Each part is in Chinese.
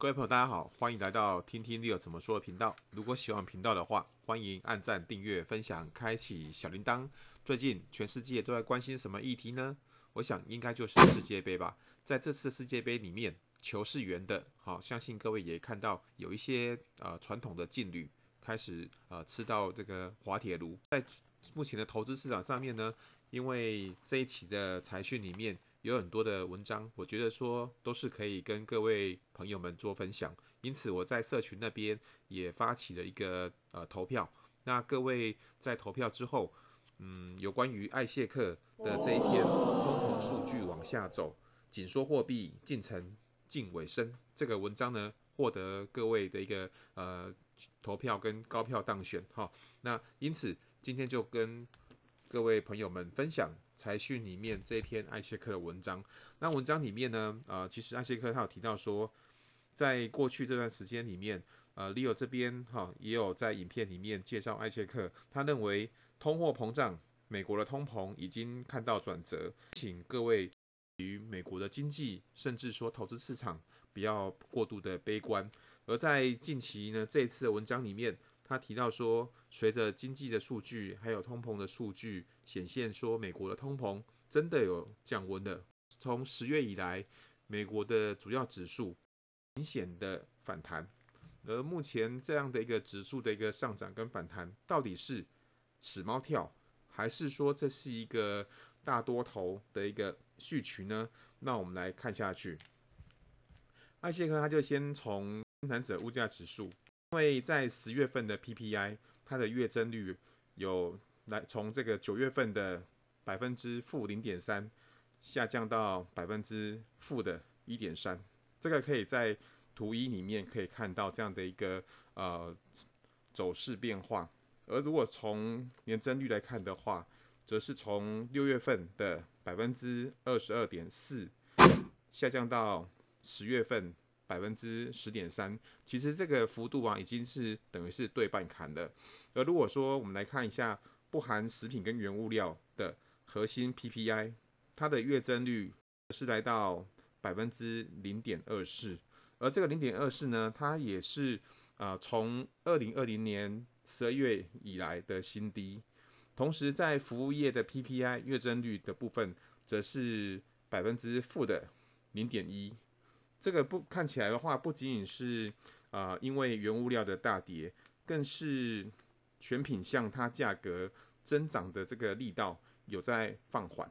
各位朋友，大家好，欢迎来到听听 Leo 怎么说的频道。如果喜欢频道的话，欢迎按赞、订阅、分享、开启小铃铛。最近全世界都在关心什么议题呢？我想应该就是世界杯吧。在这次世界杯里面，球是圆的，好，相信各位也看到有一些呃传统的劲旅开始呃吃到这个滑铁卢。在目前的投资市场上面呢，因为这一期的财讯里面。有很多的文章，我觉得说都是可以跟各位朋友们做分享，因此我在社群那边也发起了一个呃投票。那各位在投票之后，嗯，有关于艾谢克的这一篇通膨数据往下走，紧缩货币进程近尾声这个文章呢，获得各位的一个呃投票跟高票当选哈。那因此今天就跟各位朋友们分享财讯里面这篇艾切克的文章。那文章里面呢，呃，其实艾切克他有提到说，在过去这段时间里面，呃，Leo 这边哈也有在影片里面介绍艾切克，他认为通货膨胀，美国的通膨已经看到转折，请各位与美国的经济，甚至说投资市场不要过度的悲观。而在近期呢，这一次的文章里面。他提到说，随着经济的数据还有通膨的数据显现，说美国的通膨真的有降温了。从十月以来，美国的主要指数明显的反弹。而目前这样的一个指数的一个上涨跟反弹，到底是死猫跳，还是说这是一个大多头的一个序曲呢？那我们来看下去。艾谢克他就先从生产者物价指数。因为在十月份的 PPI，它的月增率有来从这个九月份的百分之负零点三下降到百分之负的一点三，这个可以在图一里面可以看到这样的一个呃走势变化。而如果从年增率来看的话，则是从六月份的百分之二十二点四下降到十月份。百分之十点三，其实这个幅度啊，已经是等于是对半砍了。而如果说我们来看一下不含食品跟原物料的核心 PPI，它的月增率是来到百分之零点二四，而这个零点二四呢，它也是啊从二零二零年十二月以来的新低。同时，在服务业的 PPI 月增率的部分，则是百分之负的零点一。这个不看起来的话，不仅仅是啊、因为原物料的大跌，更是全品项它价格增长的这个力道有在放缓。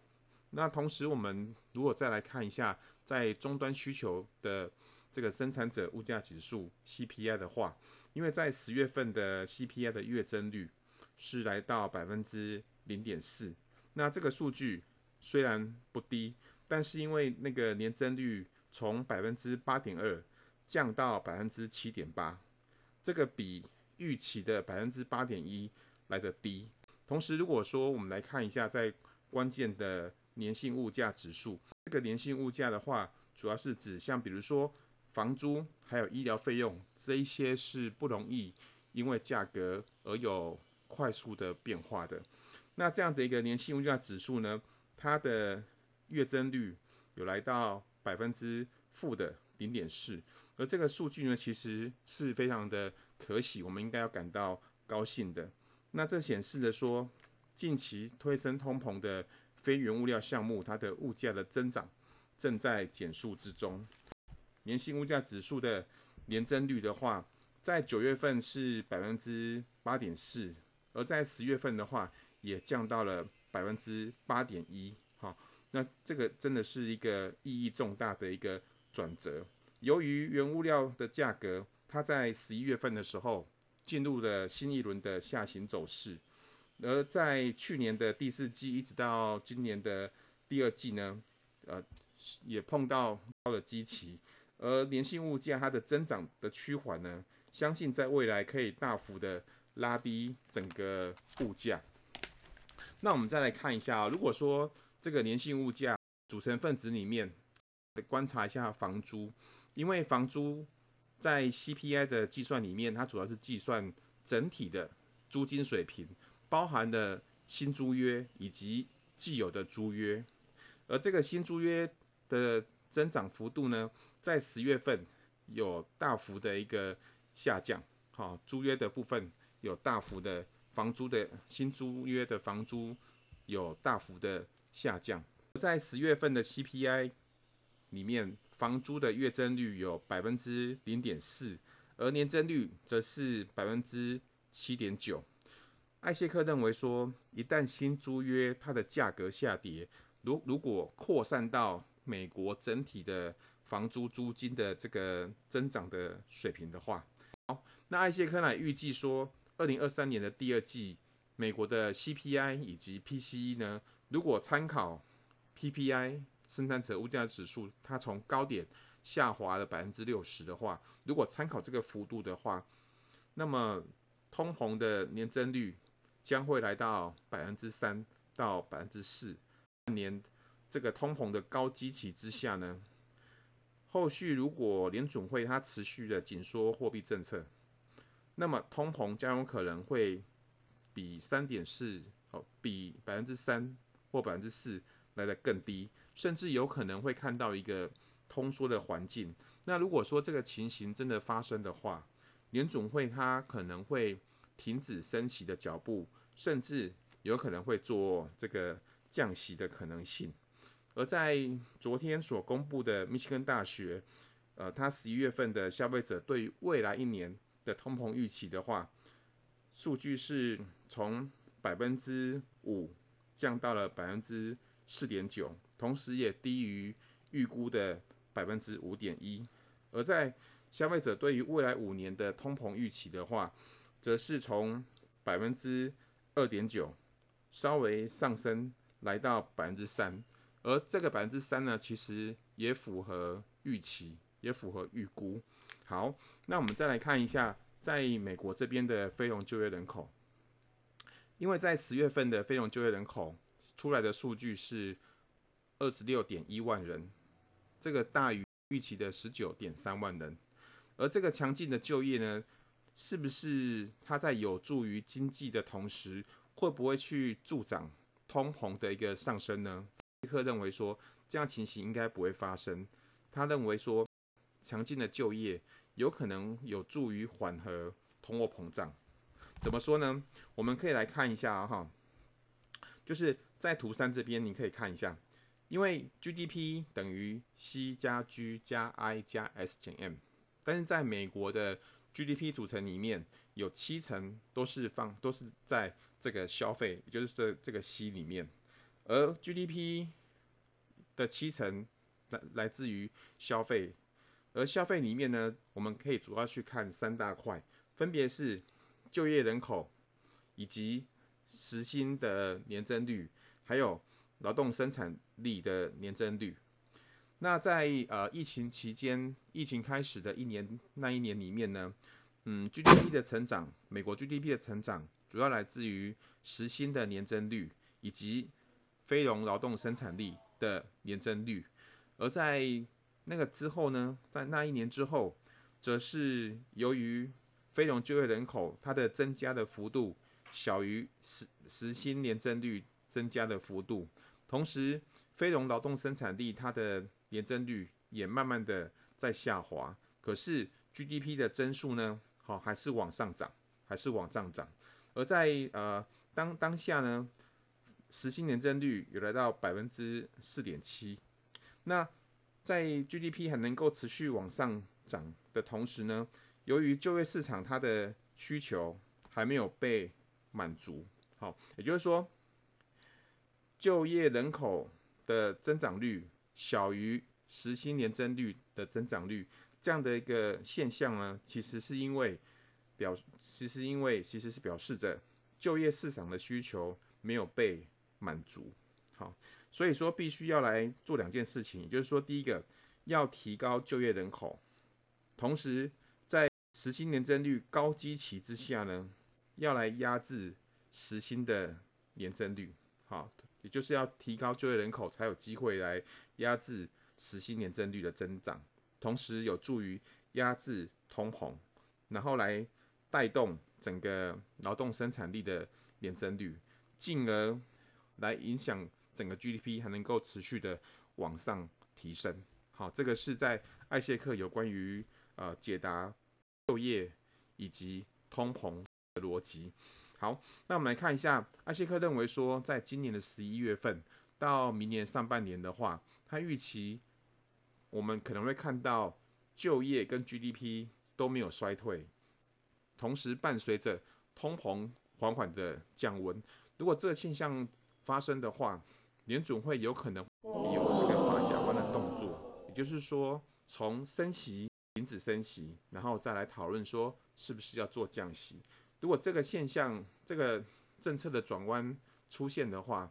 那同时，我们如果再来看一下在终端需求的这个生产者物价指数 CPI 的话，因为在十月份的 CPI 的月增率是来到百分之零点四，那这个数据虽然不低，但是因为那个年增率。从百分之八点二降到百分之七点八，这个比预期的百分之八点一来得低。同时，如果说我们来看一下在关键的粘性物价指数，这个粘性物价的话，主要是指像比如说房租还有医疗费用这一些是不容易因为价格而有快速的变化的。那这样的一个粘性物价指数呢，它的月增率有来到。百分之负的零点四，而这个数据呢，其实是非常的可喜，我们应该要感到高兴的。那这显示的说，近期推升通膨的非原物料项目，它的物价的增长正在减速之中。年薪物价指数的年增率的话，在九月份是百分之八点四，而在十月份的话，也降到了百分之八点一。那这个真的是一个意义重大的一个转折。由于原物料的价格，它在十一月份的时候进入了新一轮的下行走势，而在去年的第四季一直到今年的第二季呢，呃，也碰到到了基期。而粘性物价它的增长的趋缓呢，相信在未来可以大幅的拉低整个物价。那我们再来看一下，如果说这个粘性物价组成分子里面，观察一下房租，因为房租在 CPI 的计算里面，它主要是计算整体的租金水平，包含了新租约以及既有的租约，而这个新租约的增长幅度呢，在十月份有大幅的一个下降，好，租约的部分有大幅的房租的新租约的房租有大幅的下降。在十月份的 CPI 里面，房租的月增率有百分之零点四，而年增率则是百分之七点九。艾谢克认为说，一旦新租约它的价格下跌，如如果扩散到美国整体的房租租金的这个增长的水平的话，好，那艾谢克呢预计说，二零二三年的第二季美国的 CPI 以及 PCE 呢，如果参考 PPI 生产者物价指数，它从高点下滑了百分之六十的话，如果参考这个幅度的话，那么通膨的年增率将会来到百分之三到百分之四。年这个通膨的高基期之下呢，后续如果联准会它持续的紧缩货币政策，那么通膨将有可能会比三点四哦，比百分之三或百分之四。来得更低，甚至有可能会看到一个通缩的环境。那如果说这个情形真的发生的话，联总会它可能会停止升息的脚步，甚至有可能会做这个降息的可能性。而在昨天所公布的密西根大学，呃，它十一月份的消费者对于未来一年的通膨预期的话，数据是从百分之五降到了百分之。四点九，同时也低于预估的百分之五点一。而在消费者对于未来五年的通膨预期的话，则是从百分之二点九稍微上升来到百分之三。而这个百分之三呢，其实也符合预期，也符合预估。好，那我们再来看一下，在美国这边的非农就业人口，因为在十月份的非农就业人口。出来的数据是二十六点一万人，这个大于预期的十九点三万人。而这个强劲的就业呢，是不是它在有助于经济的同时，会不会去助长通膨的一个上升呢？艾谢克认为说，这样情形应该不会发生。他认为说，强劲的就业有可能有助于缓和通货膨胀。怎么说呢？我们可以来看一下哈，就是。在图三这边，你可以看一下，因为 GDP 等于 C 加 G 加 I 加 S 减 M，但是在美国的 GDP 组成里面有七成都是放都是在这个消费，也就是这这个 C 里面，而 GDP 的七成来来自于消费，而消费里面呢，我们可以主要去看三大块，分别是就业人口以及时薪的年增率。还有劳动生产力的年增率。那在呃疫情期间，疫情开始的一年那一年里面呢，嗯，GDP 的成长，美国 GDP 的成长主要来自于时薪的年增率以及非农劳动生产力的年增率。而在那个之后呢，在那一年之后，则是由于非农就业人口它的增加的幅度小于实实薪年增率。增加的幅度，同时非农劳动生产力它的年增率也慢慢的在下滑，可是 GDP 的增速呢，好还是往上涨，还是往上涨。而在呃当当下呢，实薪年增率有来到百分之四点七。那在 GDP 还能够持续往上涨的同时呢，由于就业市场它的需求还没有被满足，好，也就是说。就业人口的增长率小于实薪年增率的增长率，这样的一个现象呢，其实是因为表，其实因为其实是表示着就业市场的需求没有被满足。好，所以说必须要来做两件事情，也就是说，第一个要提高就业人口，同时实薪年增率高基期之下呢，要来压制实薪的年增率。好。也就是要提高就业人口，才有机会来压制实薪年增率的增长，同时有助于压制通膨，然后来带动整个劳动生产力的年增率，进而来影响整个 GDP 还能够持续的往上提升。好，这个是在艾谢克有关于呃解答就业以及通膨的逻辑。好，那我们来看一下，艾谢克认为说，在今年的十一月份到明年上半年的话，他预期我们可能会看到就业跟 GDP 都没有衰退，同时伴随着通膨缓缓的降温。如果这个现象发生的话，联准会有可能有这个发夹弯的动作，也就是说，从升息止升息，然后再来讨论说是不是要做降息。如果这个现象、这个政策的转弯出现的话，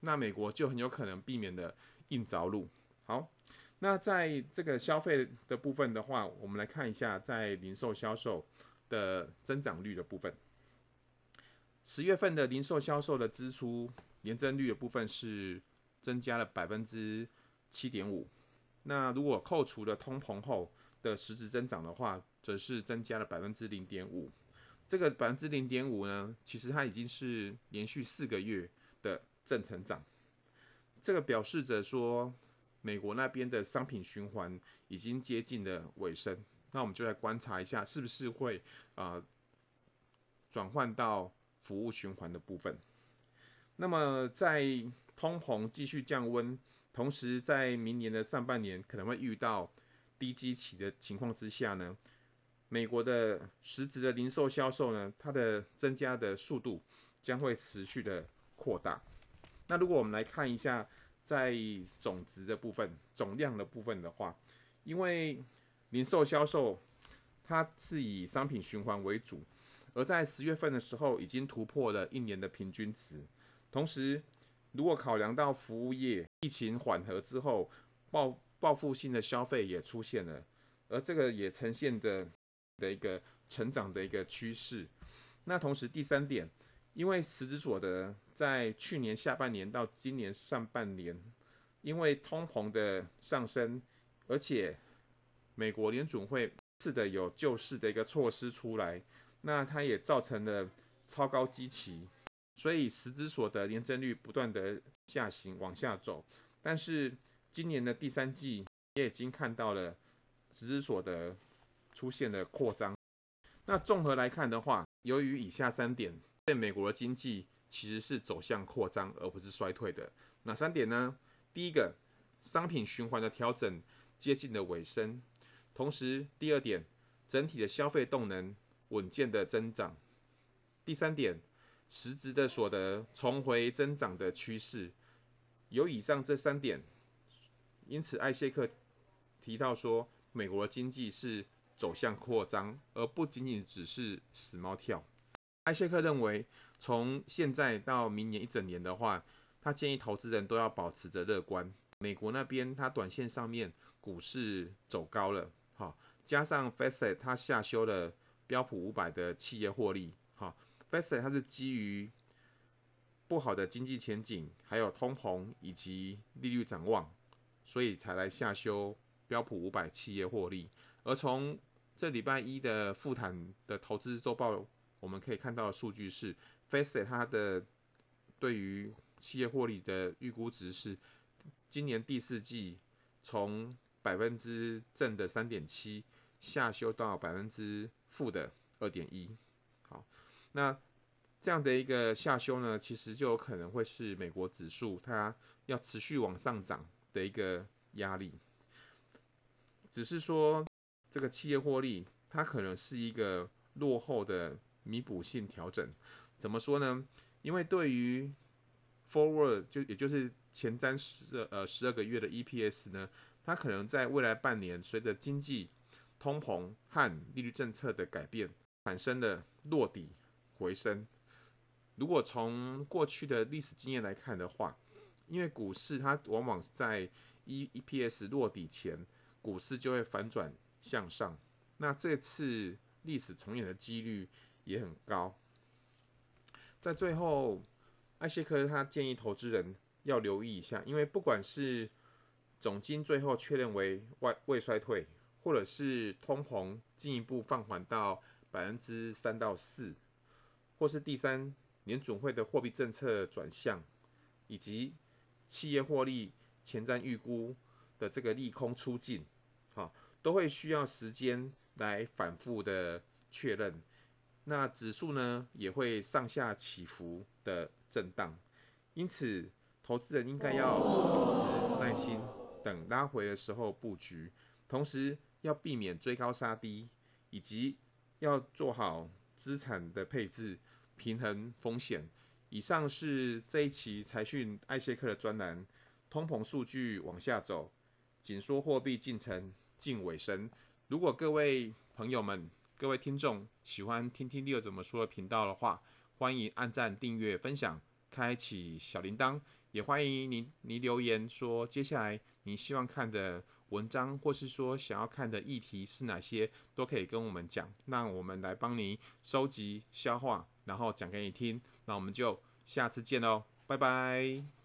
那美国就很有可能避免的硬着陆。好，那在这个消费的部分的话，我们来看一下在零售销售的增长率的部分。十月份的零售销售的支出年增率的部分是增加了百分之七点五。那如果扣除了通膨后的实质增长的话，则是增加了百分之零点五。这个百分之零点五呢，其实它已经是连续四个月的正成长。这个表示着说，美国那边的商品循环已经接近了尾声。那我们就来观察一下，是不是会啊、转换到服务循环的部分。那么在通膨继续降温，同时在明年的上半年可能会遇到低基期的情况之下呢，美国的实质的零售销售呢，它的增加的速度将会持续的扩大。那如果我们来看一下，在总值的部分、总量的部分的话，因为零售销售它是以商品循环为主，而在十月份的时候已经突破了一年的平均值。同时，如果考量到服务业疫情缓和之后，报报复性的消费也出现了，而这个也呈现的。的一个成长的一个趋势。那同时第三点，因为实质所得在去年下半年到今年上半年，因为通膨的上升，而且美国联准会是的有救市的一个措施出来，那它也造成了超高基期，所以实质所得年增率不断的下行往下走。但是今年的第三季也已经看到了实质所得。出现了扩张。那综合来看的话，由于以下三点，对美国的经济其实是走向扩张，而不是衰退的。哪三点呢？第一个，商品循环的调整接近了尾声；同时，第二点，整体的消费动能稳健的增长；第三点，实质的所得重回增长的趋势。有以上这三点，因此艾谢克提到说，美国的经济是。走向扩张，而不仅仅只是死猫跳。艾谢克认为，从现在到明年一整年的话，他建议投资人都要保持着乐观。美国那边，它短线上面股市走高了，好，加上 FactSet 它下修了标普五百的企业获利，哈，FactSet 它是基于不好的经济前景，还有通膨以及利率展望，所以才来下修标普五百企业获利，而从这礼拜一的富坦的投资周报，我们可以看到的数据是，Face 它的对于企业获利的预估值是，今年第四季从百分之正的三点七下修到百分之负的二点一。好，那这样的一个下修呢，其实就有可能会是美国指数它要持续往上涨的一个压力，只是说。这个企业获利，它可能是一个落后的弥补性调整。怎么说呢？因为对于 forward 就也就是前瞻十呃十二个月的 EPS 呢，它可能在未来半年随着经济、通膨和利率政策的改变，产生了落底回升。如果从过去的历史经验来看的话，因为股市它往往在 E EPS 落底前，股市就会反转。向上，那这次历史重演的几率也很高。在最后，艾希克他建议投资人要留意一下，因为不管是总经最后确认为外未衰退，或者是通膨进一步放缓到百分之三到四，或是第三年准会的货币政策转向，以及企业获利前瞻预估的这个利空出尽，好。都会需要时间来反复的确认。那指数呢也会上下起伏的震荡，因此投资人应该要保持耐心，等拉回的时候布局，同时要避免追高杀低，以及要做好资产的配置，平衡风险。以上是这一期财讯艾谢克的专栏。通膨数据往下走，紧缩货币进程近尾声。如果各位朋友们、各位听众喜欢听听 Leo 怎么说的频道的话，欢迎按赞、订阅、分享、开启小铃铛，也欢迎您您留言说接下来你希望看的文章，或是说想要看的议题是哪些，都可以跟我们讲，那我们来帮您收集、消化，然后讲给你听。那我们就下次见喽，拜拜。